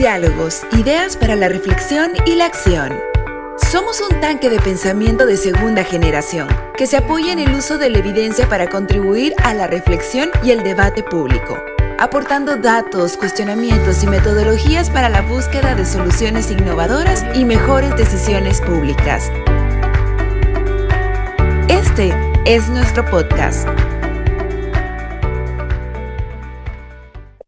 Diálogos, ideas para la reflexión y la acción. Somos un tanque de pensamiento de segunda generación que se apoya en el uso de la evidencia para contribuir a la reflexión y el debate público, aportando datos, cuestionamientos y metodologías para la búsqueda de soluciones innovadoras y mejores decisiones públicas. Este es nuestro podcast.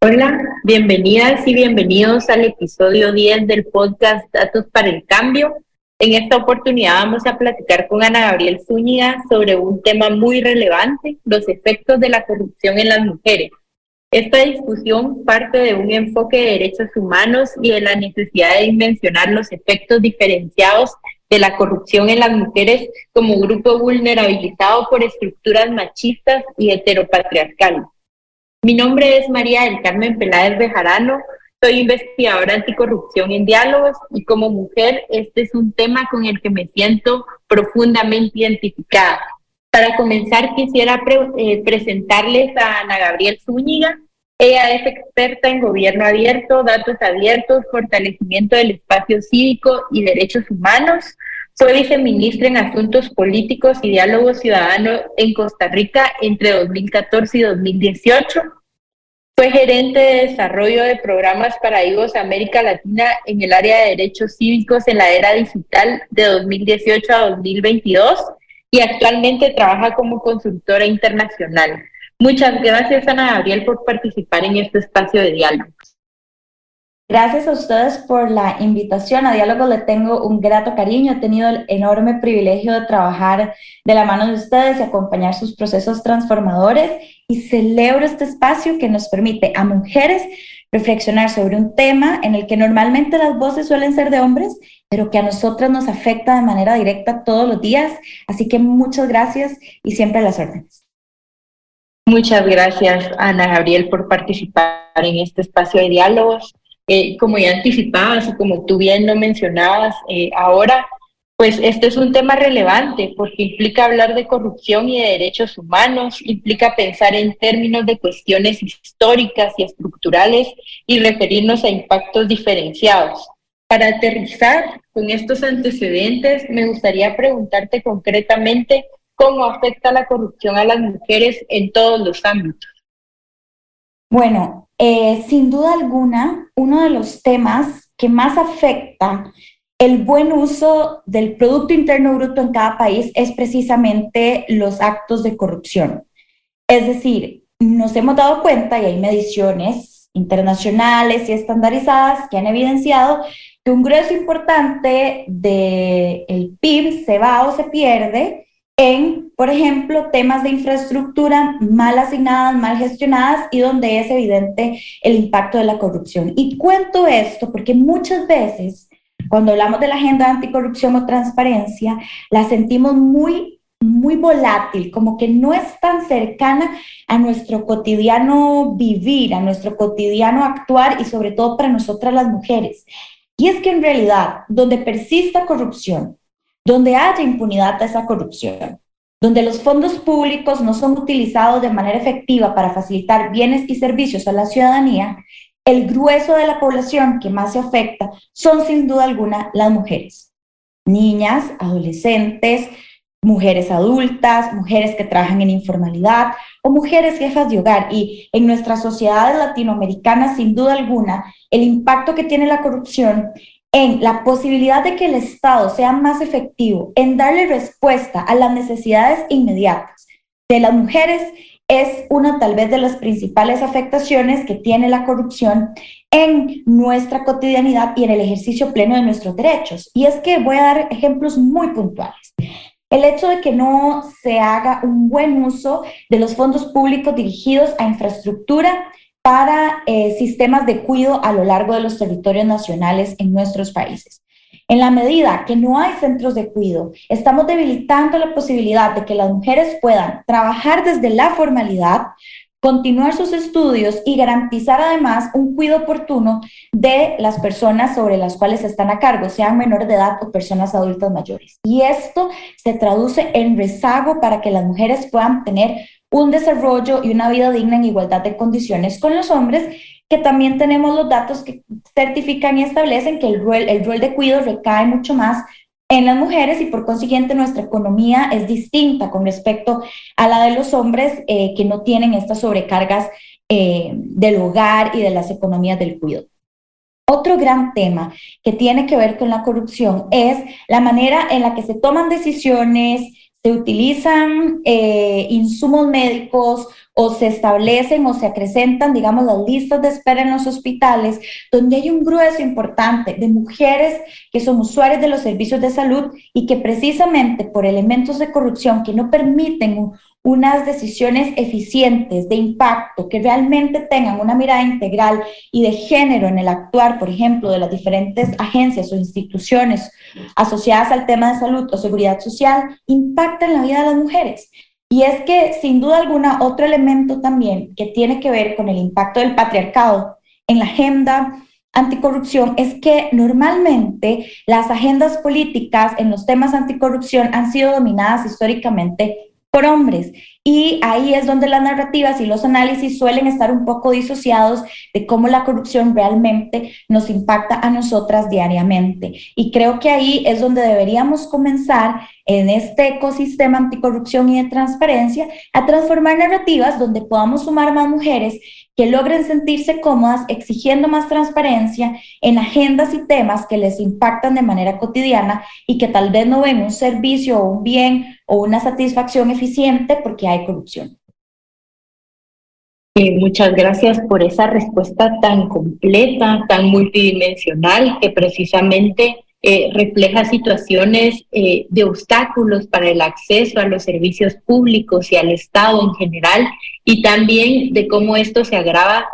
Hola, bienvenidas y bienvenidos al episodio 10 del podcast Datos para el Cambio. En esta oportunidad vamos a platicar con Ana Gabriel Zúñiga sobre un tema muy relevante, los efectos de la corrupción en las mujeres. Esta discusión parte de un enfoque de derechos humanos y de la necesidad de dimensionar los efectos diferenciados de la corrupción en las mujeres como grupo vulnerabilizado por estructuras machistas y heteropatriarcales. Mi nombre es María del Carmen Peláez Bejarano, soy investigadora anticorrupción en diálogos y como mujer este es un tema con el que me siento profundamente identificada. Para comenzar quisiera eh, presentarles a Ana Gabriel Zúñiga. Ella es experta en gobierno abierto, datos abiertos, fortalecimiento del espacio cívico y derechos humanos. Fue viceministra en Asuntos Políticos y Diálogo Ciudadano en Costa Rica entre 2014 y 2018. Fue gerente de desarrollo de programas para hijos América Latina en el área de derechos cívicos en la era digital de 2018 a 2022 y actualmente trabaja como consultora internacional. Muchas gracias, Ana Gabriel, por participar en este espacio de diálogo. Gracias a ustedes por la invitación. A Diálogo le tengo un grato cariño. He tenido el enorme privilegio de trabajar de la mano de ustedes y acompañar sus procesos transformadores y celebro este espacio que nos permite a mujeres reflexionar sobre un tema en el que normalmente las voces suelen ser de hombres, pero que a nosotras nos afecta de manera directa todos los días. Así que muchas gracias y siempre a las órdenes. Muchas gracias, Ana Gabriel, por participar en este espacio de diálogos. Eh, como ya anticipabas y como tú bien lo mencionabas eh, ahora, pues este es un tema relevante porque implica hablar de corrupción y de derechos humanos, implica pensar en términos de cuestiones históricas y estructurales y referirnos a impactos diferenciados. Para aterrizar con estos antecedentes, me gustaría preguntarte concretamente cómo afecta la corrupción a las mujeres en todos los ámbitos. Bueno, eh, sin duda alguna, uno de los temas que más afecta el buen uso del Producto Interno Bruto en cada país es precisamente los actos de corrupción. Es decir, nos hemos dado cuenta, y hay mediciones internacionales y estandarizadas que han evidenciado que un grueso importante del PIB se va o se pierde en, por ejemplo, temas de infraestructura mal asignadas, mal gestionadas y donde es evidente el impacto de la corrupción. Y cuento esto porque muchas veces cuando hablamos de la agenda de anticorrupción o transparencia, la sentimos muy muy volátil, como que no es tan cercana a nuestro cotidiano vivir, a nuestro cotidiano actuar y sobre todo para nosotras las mujeres. Y es que en realidad, donde persista corrupción, donde haya impunidad a esa corrupción, donde los fondos públicos no son utilizados de manera efectiva para facilitar bienes y servicios a la ciudadanía, el grueso de la población que más se afecta son sin duda alguna las mujeres. Niñas, adolescentes, mujeres adultas, mujeres que trabajan en informalidad o mujeres jefas de hogar. Y en nuestras sociedades latinoamericanas, sin duda alguna, el impacto que tiene la corrupción en la posibilidad de que el Estado sea más efectivo en darle respuesta a las necesidades inmediatas de las mujeres es una tal vez de las principales afectaciones que tiene la corrupción en nuestra cotidianidad y en el ejercicio pleno de nuestros derechos. Y es que voy a dar ejemplos muy puntuales. El hecho de que no se haga un buen uso de los fondos públicos dirigidos a infraestructura para eh, sistemas de cuidado a lo largo de los territorios nacionales en nuestros países. En la medida que no hay centros de cuidado, estamos debilitando la posibilidad de que las mujeres puedan trabajar desde la formalidad, continuar sus estudios y garantizar además un cuidado oportuno de las personas sobre las cuales están a cargo, sean menores de edad o personas adultas mayores. Y esto se traduce en rezago para que las mujeres puedan tener un desarrollo y una vida digna en igualdad de condiciones con los hombres que también tenemos los datos que certifican y establecen que el rol, el rol de cuidado recae mucho más en las mujeres y por consiguiente nuestra economía es distinta con respecto a la de los hombres eh, que no tienen estas sobrecargas eh, del hogar y de las economías del cuidado. Otro gran tema que tiene que ver con la corrupción es la manera en la que se toman decisiones, se utilizan eh, insumos médicos o se establecen o se acrecentan, digamos, las listas de espera en los hospitales, donde hay un grueso importante de mujeres que son usuarios de los servicios de salud y que precisamente por elementos de corrupción que no permiten unas decisiones eficientes, de impacto, que realmente tengan una mirada integral y de género en el actuar, por ejemplo, de las diferentes agencias o instituciones asociadas al tema de salud o seguridad social, impactan la vida de las mujeres. Y es que, sin duda alguna, otro elemento también que tiene que ver con el impacto del patriarcado en la agenda anticorrupción es que normalmente las agendas políticas en los temas anticorrupción han sido dominadas históricamente por hombres. Y ahí es donde las narrativas y los análisis suelen estar un poco disociados de cómo la corrupción realmente nos impacta a nosotras diariamente. Y creo que ahí es donde deberíamos comenzar en este ecosistema anticorrupción y de transparencia a transformar narrativas donde podamos sumar más mujeres que logren sentirse cómodas exigiendo más transparencia en agendas y temas que les impactan de manera cotidiana y que tal vez no ven un servicio o un bien o una satisfacción eficiente porque hay corrupción. Eh, muchas gracias por esa respuesta tan completa, tan multidimensional, que precisamente eh, refleja situaciones eh, de obstáculos para el acceso a los servicios públicos y al Estado en general, y también de cómo esto se agrava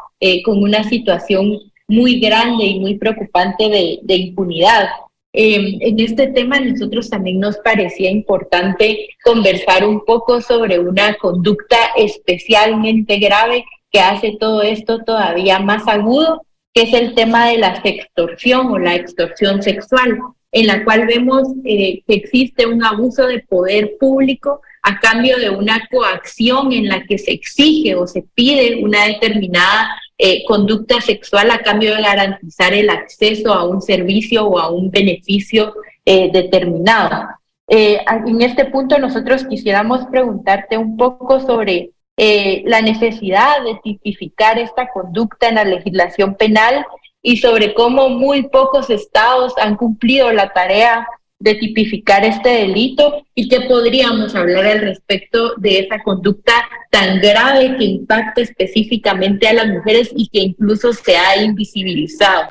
con una situación muy grande y muy preocupante de impunidad. Em, en este tema a nosotros también nos parecía importante conversar un poco sobre una conducta especialmente grave que hace todo esto todavía más agudo que es el tema de la extorsión o la extorsión sexual, en la cual vemos eh, que existe un abuso de poder público a cambio de una coacción en la que se exige o se pide una determinada eh, conducta sexual a cambio de garantizar el acceso a un servicio o a un beneficio eh, determinado. en este punto nosotros quisiéramos preguntarte un poco sobre eh, la necesidad de tipificar esta conducta en la legislación penal y sobre cómo muy pocos estados han cumplido la tarea de tipificar este delito y qué podríamos hablar al respecto de esa conducta tan grave que impacta específicamente a las mujeres y que incluso se ha invisibilizado.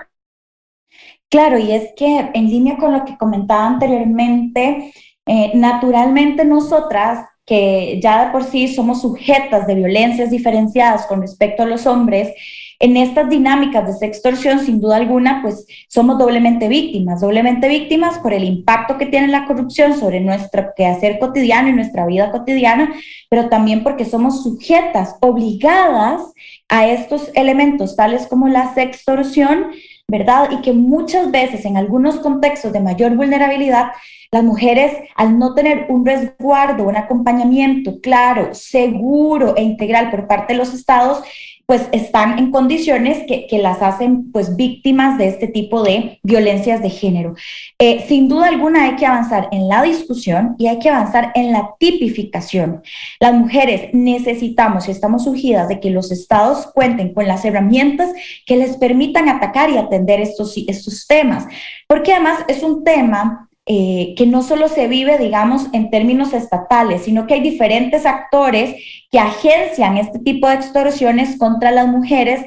Claro, y es que en línea con lo que comentaba anteriormente, eh, naturalmente nosotras que ya de por sí somos sujetas de violencias diferenciadas con respecto a los hombres, en estas dinámicas de sextorsión, sin duda alguna, pues somos doblemente víctimas, doblemente víctimas por el impacto que tiene la corrupción sobre nuestro quehacer cotidiano y nuestra vida cotidiana, pero también porque somos sujetas, obligadas a estos elementos, tales como la sextorsión, ¿verdad? Y que muchas veces en algunos contextos de mayor vulnerabilidad las mujeres, al no tener un resguardo, un acompañamiento claro, seguro e integral por parte de los estados, pues están en condiciones que, las hacen pues víctimas de este tipo de violencias de género. Eh, sin duda alguna hay que avanzar en la discusión y hay que avanzar en la tipificación. Las mujeres necesitamos y estamos surgidas de que los estados cuenten con las herramientas que les permitan atacar y atender estos, estos temas, porque además es un tema eh, que no solo se vive, digamos, en términos estatales, sino que hay diferentes actores que agencian este tipo de extorsiones contra las mujeres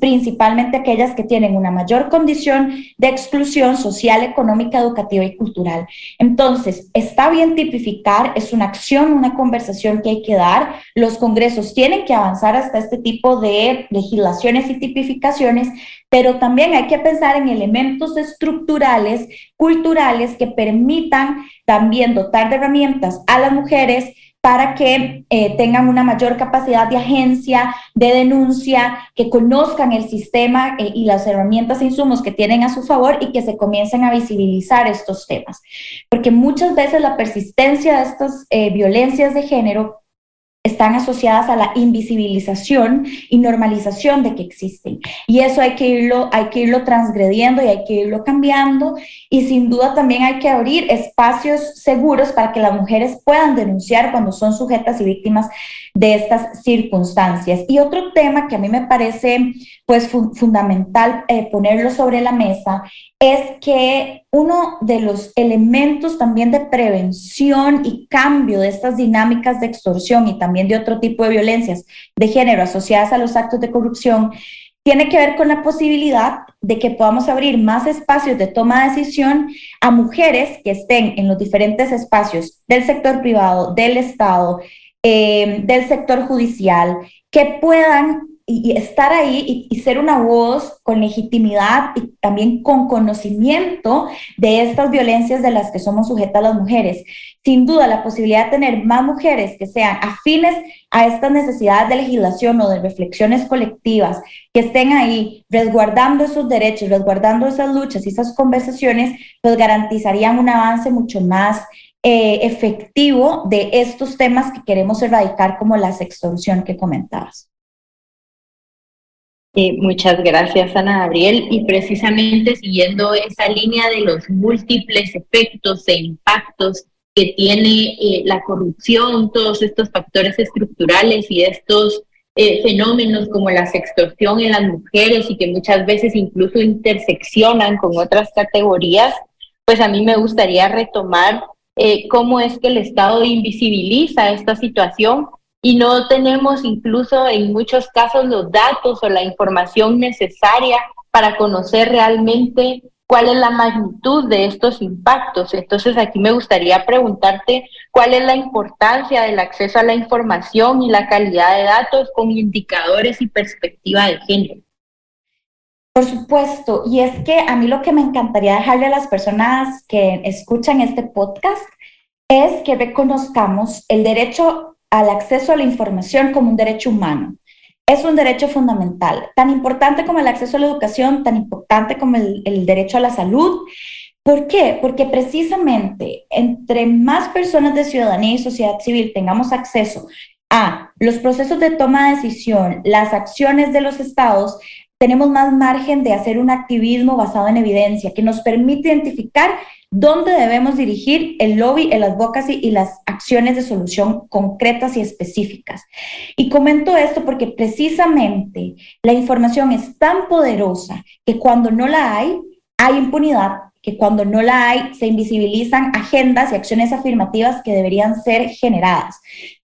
principalmente aquellas que tienen una mayor condición de exclusión social, económica, educativa y cultural. Entonces, está bien tipificar, es una acción, una conversación que hay que dar. Los congresos tienen que avanzar hasta este tipo de legislaciones y tipificaciones, pero también hay que pensar en elementos estructurales, culturales, que permitan también dotar de herramientas a las mujeres para que eh, tengan una mayor capacidad de agencia, de denuncia, que conozcan el sistema eh, y las herramientas e insumos que tienen a su favor y que se comiencen a visibilizar estos temas. Porque muchas veces la persistencia de estas eh, violencias de género están asociadas a la invisibilización y normalización de que existen. Y eso hay que irlo, hay que irlo transgrediendo y hay que irlo cambiando. Y sin duda también hay que abrir espacios seguros para que las mujeres puedan denunciar cuando son sujetas y víctimas de estas circunstancias. Y otro tema que a mí me parece pues fundamental eh, ponerlo sobre la mesa es que uno de los elementos también de prevención y cambio de estas dinámicas de extorsión y también de otro tipo de violencias de género asociadas a los actos de corrupción tiene que ver con la posibilidad de que podamos abrir más espacios de toma de decisión a mujeres que estén en los diferentes espacios del sector privado, del Estado, eh, del sector judicial, que puedan y, estar ahí y, ser una voz con legitimidad y también con conocimiento de estas violencias de las que somos sujetas las mujeres. Sin duda, la posibilidad de tener más mujeres que sean afines a estas necesidades de legislación o de reflexiones colectivas, que estén ahí resguardando esos derechos, resguardando esas luchas y esas conversaciones, pues garantizarían un avance mucho más eh, efectivo de estos temas que queremos erradicar como la extorsión que comentabas. Muchas gracias, Ana Gabriel. Y precisamente siguiendo esa línea de los múltiples efectos e impactos que tiene eh, la corrupción, todos estos factores estructurales y estos eh, fenómenos como la extorsión en las mujeres y que muchas veces incluso interseccionan con otras categorías, pues a mí me gustaría retomar eh, cómo es que el Estado invisibiliza esta situación y no tenemos incluso en muchos casos los datos o la información necesaria para conocer realmente cuál es la magnitud de estos impactos. Entonces aquí me gustaría preguntarte cuál es la importancia del acceso a la información y la calidad de datos con indicadores y perspectiva de género. Por supuesto, y es que a mí lo que me encantaría dejarle a las personas que escuchan este podcast es que reconozcamos el derecho al acceso a la información como un derecho humano. Es un derecho fundamental, tan importante como el acceso a la educación, tan importante como el, derecho a la salud. ¿Por qué? Porque precisamente entre más personas de ciudadanía y sociedad civil tengamos acceso a los procesos de toma de decisión, las acciones de los estados, tenemos más margen de hacer un activismo basado en evidencia que nos permite identificar dónde debemos dirigir el lobby, el advocacy y las acciones de solución concretas y específicas. Y comento esto porque precisamente la información es tan poderosa que cuando no la hay, hay impunidad, que cuando no la hay, se invisibilizan agendas y acciones afirmativas que deberían ser generadas.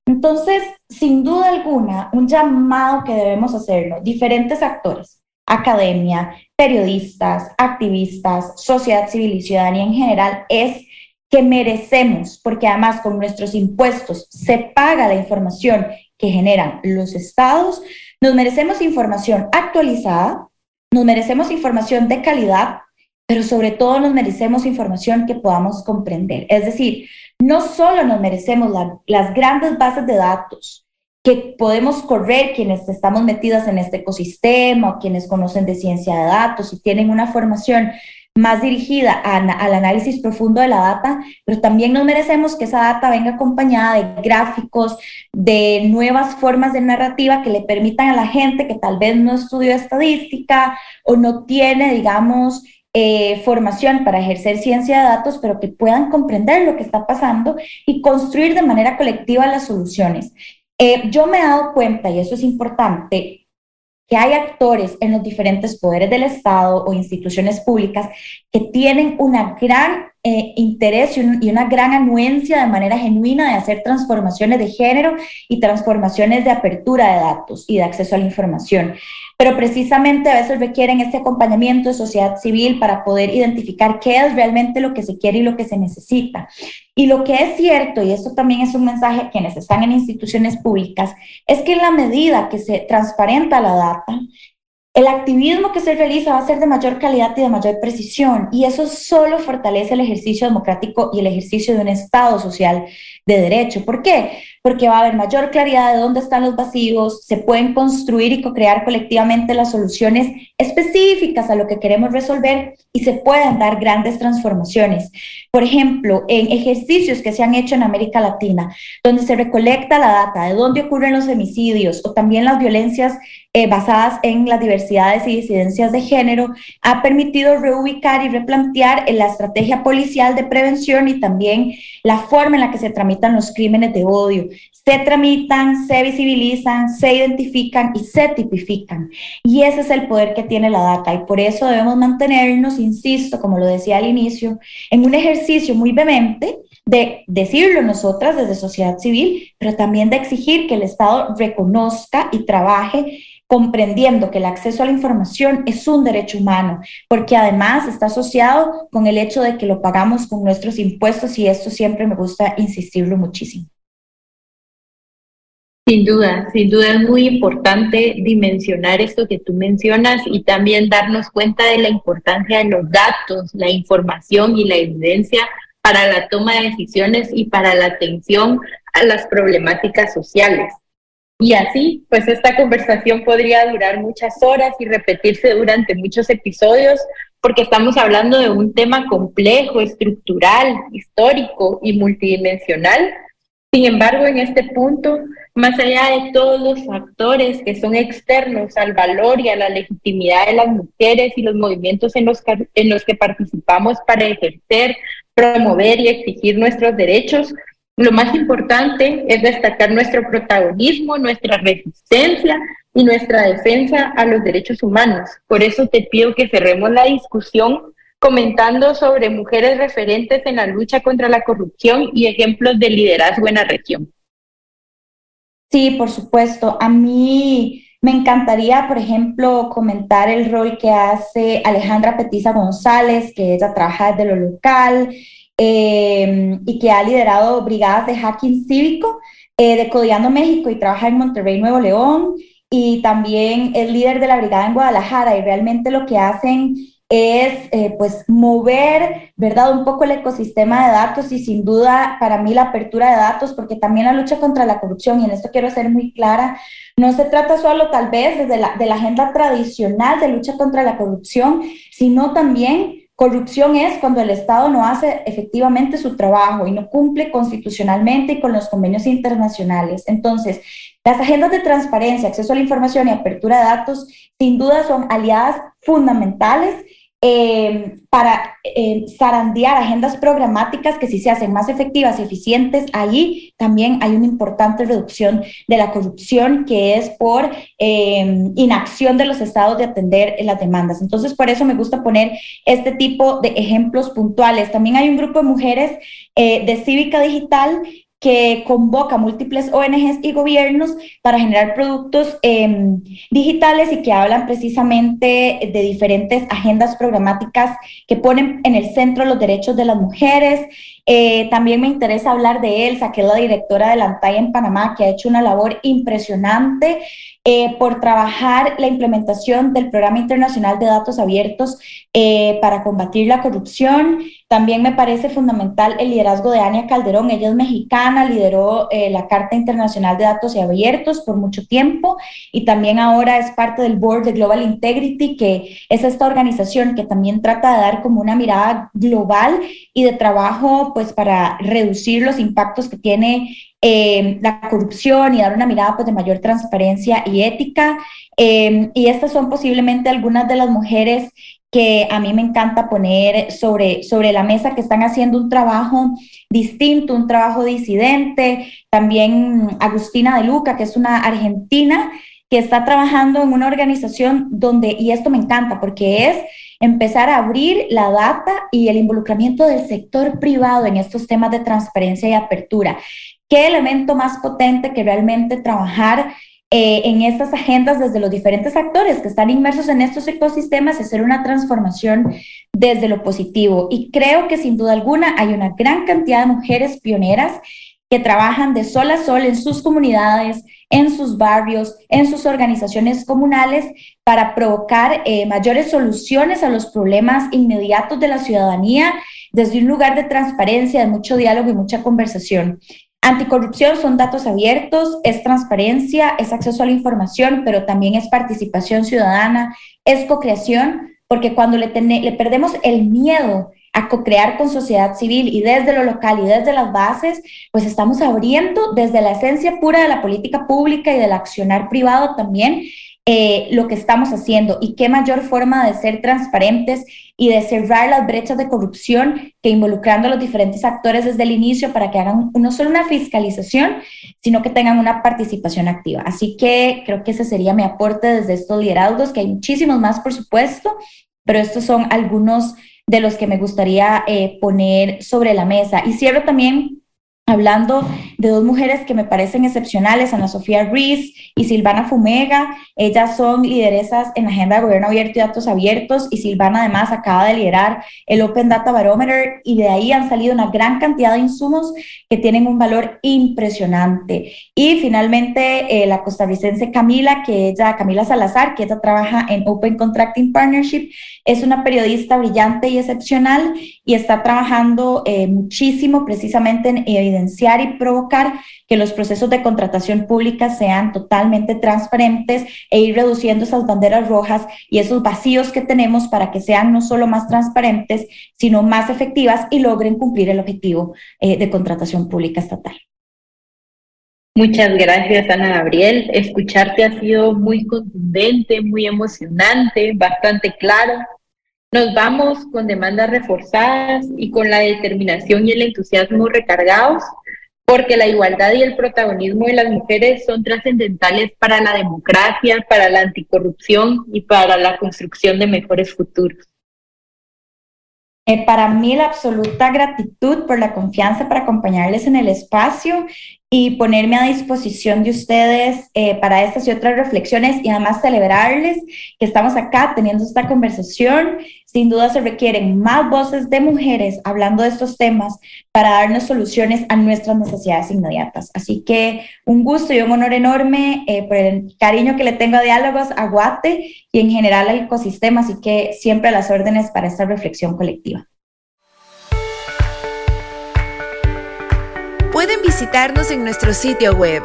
Entonces, sin duda alguna, un llamado que debemos hacerlo, diferentes actores, academia, periodistas, activistas, sociedad civil y ciudadanía en general es que merecemos, porque además con nuestros impuestos se paga la información que generan los estados, nos merecemos información actualizada, nos merecemos información de calidad, pero sobre todo nos merecemos información que podamos comprender. Es decir, no solo nos merecemos las grandes bases de datos, que podemos correr quienes estamos metidas en este ecosistema quienes conocen de ciencia de datos y tienen una formación más dirigida al análisis profundo de la data, pero también nos merecemos que esa data venga acompañada de gráficos, de nuevas formas de narrativa que le permitan a la gente que tal vez no estudió estadística o no tiene, digamos, eh, formación para ejercer ciencia de datos, pero que puedan comprender lo que está pasando y construir de manera colectiva las soluciones. Eh, yo me he dado cuenta, y eso es importante, que hay actores en los diferentes poderes del Estado o instituciones públicas que tienen una gran eh, interés y, una gran anuencia de manera genuina de hacer transformaciones de género y transformaciones de apertura de datos y de acceso a la información. Pero precisamente a veces requieren este acompañamiento de sociedad civil para poder identificar qué es realmente lo que se quiere y lo que se necesita. Y lo que es cierto, y esto también es un mensaje a quienes están en instituciones públicas, es que en la medida que se transparenta la data, el activismo que se realiza va a ser de mayor calidad y de mayor precisión, y eso solo fortalece el ejercicio democrático y el ejercicio de un Estado social de derecho. ¿Por qué? Porque va a haber mayor claridad de dónde están los vacíos, se pueden construir y co-crear colectivamente las soluciones específicas a lo que queremos resolver y se pueden dar grandes transformaciones. Por ejemplo, en ejercicios que se han hecho en América Latina, donde se recolecta la data de dónde ocurren los femicidios o también las violencias eh, basadas en las diversidades y disidencias de género, ha permitido reubicar y replantear la estrategia policial de prevención y también la forma en la que se tramitan los crímenes de odio. Se tramitan, se visibilizan, se identifican y se tipifican. Y ese es el poder que tiene la data y por eso debemos mantenernos, insisto, como lo decía al inicio, en un ejercicio muy vehemente de decirlo nosotras desde sociedad civil, pero también de exigir que el Estado reconozca y trabaje comprendiendo que el acceso a la información es un derecho humano, porque además está asociado con el hecho de que lo pagamos con nuestros impuestos y esto siempre me gusta insistirlo muchísimo. Sin duda, sin duda es muy importante dimensionar esto que tú mencionas y también darnos cuenta de la importancia de los datos, la información y la evidencia para la toma de decisiones y para la atención a las problemáticas sociales. Y así, pues esta conversación podría durar muchas horas y repetirse durante muchos episodios, porque estamos hablando de un tema complejo, estructural, histórico y multidimensional. Sin embargo, en este punto, más allá de todos los factores que son externos al valor y a la legitimidad de las mujeres y los movimientos en los que, en los que participamos para ejercer, promover y exigir nuestros derechos, lo más importante es destacar nuestro protagonismo, nuestra resistencia y nuestra defensa a los derechos humanos. Por eso te pido que cerremos la discusión comentando sobre mujeres referentes en la lucha contra la corrupción y ejemplos de liderazgo en la región. Sí, por supuesto. A mí me encantaría, por ejemplo, comentar el rol que hace Alejandra Petiza González, que ella trabaja desde lo local, eh, y que ha liderado brigadas de hacking cívico eh, de México y trabaja en Monterrey, Nuevo León, y también es líder de la brigada en Guadalajara y realmente lo que hacen es eh, pues mover, ¿verdad? Un poco el ecosistema de datos y sin duda para mí la apertura de datos, porque también la lucha contra la corrupción, y en esto quiero ser muy clara, no se trata solo tal vez desde la, de la agenda tradicional de lucha contra la corrupción, sino también Corrupción es cuando el Estado no hace efectivamente su trabajo y no cumple constitucionalmente y con los convenios internacionales. Entonces, las agendas de transparencia, acceso a la información y apertura de datos, sin duda son aliadas fundamentales eh, para eh, zarandear agendas programáticas que si se hacen más efectivas y eficientes, ahí también hay una importante reducción de la corrupción que es por eh, inacción de los estados de atender las demandas. Entonces, por eso me gusta poner este tipo de ejemplos puntuales. También hay un grupo de mujeres de Cívica Digital que convoca múltiples ONGs y gobiernos para generar productos em, digitales y que hablan precisamente de diferentes agendas programáticas que ponen en el centro los derechos de las mujeres. Eh, también me interesa hablar de Elsa, que es la directora de la ANTAI en Panamá, que ha hecho una labor impresionante eh, por trabajar la implementación del Programa Internacional de Datos Abiertos eh, para combatir la corrupción. También me parece fundamental el liderazgo de Ania Calderón. Ella es mexicana, lideró eh, la Carta Internacional de Datos Abiertos por mucho tiempo y también ahora es parte del Board de Global Integrity, que es esta organización que también trata de dar como una mirada global y de trabajo pues para reducir los impactos que tiene eh, la corrupción y dar una mirada pues, de mayor transparencia y ética. Eh, y estas son posiblemente algunas de las mujeres que a mí me encanta poner sobre, sobre la mesa, que están haciendo un trabajo distinto, un trabajo disidente. También Agustina de Luca, que es una argentina que está trabajando en una organización donde, y esto me encanta porque es empezar a abrir la data y el involucramiento del sector privado en estos temas de transparencia y apertura qué elemento más potente que realmente trabajar eh, en estas agendas desde los diferentes actores que están inmersos en estos ecosistemas, hacer una transformación desde lo positivo. Y creo que sin duda alguna hay una gran cantidad de mujeres pioneras que trabajan de sol a sol en sus comunidades, en sus barrios, en sus organizaciones comunales para provocar eh, mayores soluciones a los problemas inmediatos de la ciudadanía desde un lugar de transparencia, de mucho diálogo y mucha conversación. Anticorrupción son datos abiertos, es transparencia, es acceso a la información, pero también es participación ciudadana, es co-creación, porque cuando le, perdemos el miedo a co-crear con sociedad civil y desde lo local y desde las bases, pues estamos abriendo desde la esencia pura de la política pública y del accionar privado también eh, lo que estamos haciendo y qué mayor forma de ser transparentes y de cerrar las brechas de corrupción que involucrando a los diferentes actores desde el inicio para que hagan no solo una fiscalización, sino que tengan una participación activa. Así que creo que ese sería mi aporte desde estos liderazgos, que hay muchísimos más, por supuesto, pero estos son algunos de los que me gustaría eh, poner sobre la mesa. Y cierro también hablando de dos mujeres que me parecen excepcionales, Ana Sofía Ruiz y Silvana Fumega. Ellas son lideresas en la agenda de gobierno abierto y datos abiertos y Silvana además acaba de liderar el Open Data Barometer y de ahí han salido una gran cantidad de insumos que tienen un valor impresionante. Y finalmente eh, la costarricense Camila, que ella, Camila Salazar, que ella trabaja en Open Contracting Partnership, es una periodista brillante y excepcional y está trabajando eh, muchísimo precisamente en y provocar que los procesos de contratación pública sean totalmente transparentes e ir reduciendo esas banderas rojas y esos vacíos que tenemos para que sean no solo más transparentes, sino más efectivas y logren cumplir el objetivo eh, de contratación pública estatal. Muchas gracias, Ana Gabriel. Escucharte ha sido muy contundente, muy emocionante, bastante claro. Nos vamos con demandas reforzadas y con la determinación y el entusiasmo recargados, porque la igualdad y el protagonismo de las mujeres son trascendentales para la democracia, para la anticorrupción y para la construcción de mejores futuros. Eh, para mí la absoluta gratitud por la confianza para acompañarles en el espacio y ponerme a disposición de ustedes eh, para estas y otras reflexiones y además celebrarles que estamos acá teniendo esta conversación. Sin duda se requieren más voces de mujeres hablando de estos temas para darnos soluciones a nuestras necesidades inmediatas. Así que un gusto y un honor enorme eh, por el cariño que le tengo a Diálogos, a Guate y en general al ecosistema. Así que siempre a las órdenes para esta reflexión colectiva. Pueden visitarnos en nuestro sitio web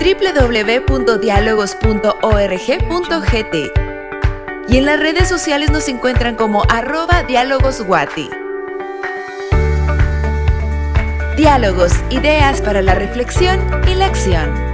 www.dialogos.org.gt y en las redes sociales nos encuentran como arroba dialogosguati. Diálogos, ideas para la reflexión y la acción.